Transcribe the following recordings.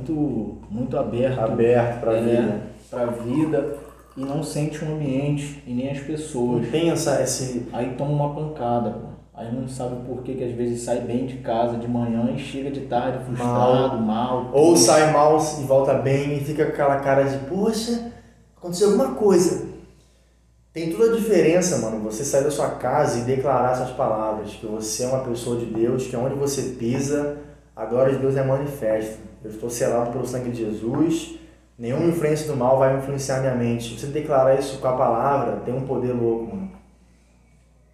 muito, muito aberto. Aberto para a é, vida. Para vida e não sente o ambiente e nem as pessoas. Não tem essa, esse... Aí toma uma pancada, pô. Aí não sabe por que, que às vezes sai bem de casa de manhã e chega de tarde frustrado, mal. mal Ou sai mal e volta bem e fica com aquela cara de, poxa, aconteceu alguma coisa. Tem toda a diferença, mano, você sair da sua casa e declarar essas palavras, que você é uma pessoa de Deus, que onde você pisa, a glória de Deus é manifesta. Eu estou selado pelo sangue de Jesus, nenhuma influência do mal vai influenciar minha mente. Você declarar isso com a palavra tem um poder louco, mano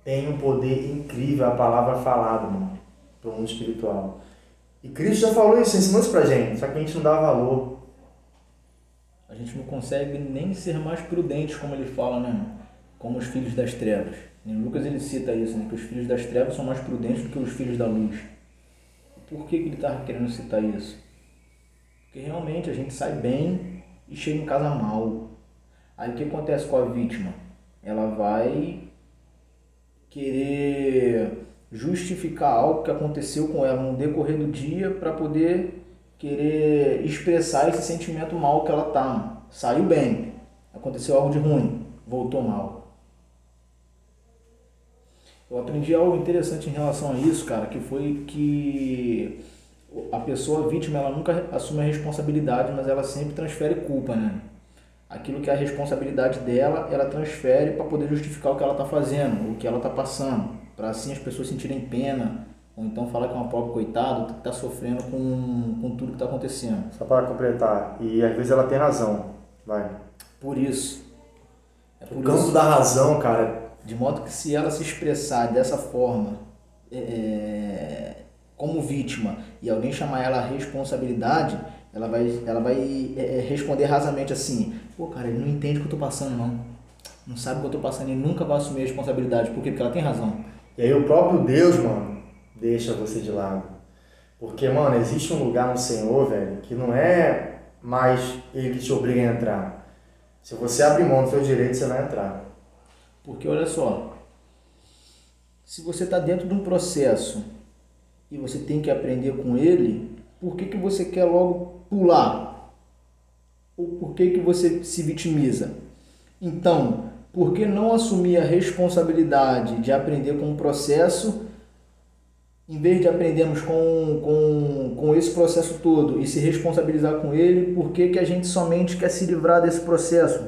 tem um poder incrível a palavra falada, mano, pro mundo espiritual. E Cristo já falou isso, ensinou isso pra gente, só que a gente não dá valor. A gente não consegue nem ser mais prudente, como ele fala, né? Como os filhos das trevas. Em Lucas ele cita isso, né? Que os filhos das trevas são mais prudentes do que os filhos da luz. Por que, que ele estava querendo citar isso? Porque realmente a gente sai bem e chega em casa mal. Aí o que acontece com a vítima? Ela vai querer justificar algo que aconteceu com ela no decorrer do dia para poder querer expressar esse sentimento mal que ela tá. Saiu bem, aconteceu algo de ruim, voltou mal. Eu aprendi algo interessante em relação a isso, cara, que foi que a pessoa vítima ela nunca assume a responsabilidade, mas ela sempre transfere culpa, né? aquilo que é a responsabilidade dela, ela transfere para poder justificar o que ela está fazendo, o que ela está passando, para assim as pessoas sentirem pena, ou então falar que é uma pobre coitada que está sofrendo com, com tudo que está acontecendo. Só para completar, e às vezes ela tem razão, vai. Por isso. É por o campo isso, da razão, cara. De modo que se ela se expressar dessa forma, é, é como vítima, e alguém chamar ela a responsabilidade, ela vai, ela vai é, é, responder rasamente assim: pô, cara, ele não entende o que eu tô passando, não. Não sabe o que eu tô passando e nunca vai assumir a responsabilidade. Por quê? Porque ela tem razão. E aí o próprio Deus, mano, deixa você de lado. Porque, mano, existe um lugar no Senhor, velho, que não é mais ele que te obriga a entrar. Se você abrir mão do seu direito, você vai entrar. Porque, olha só, se você está dentro de um processo e você tem que aprender com ele, por que, que você quer logo pular? Ou por que, que você se vitimiza? Então, por que não assumir a responsabilidade de aprender com o processo, em vez de aprendermos com, com, com esse processo todo e se responsabilizar com ele, por que, que a gente somente quer se livrar desse processo?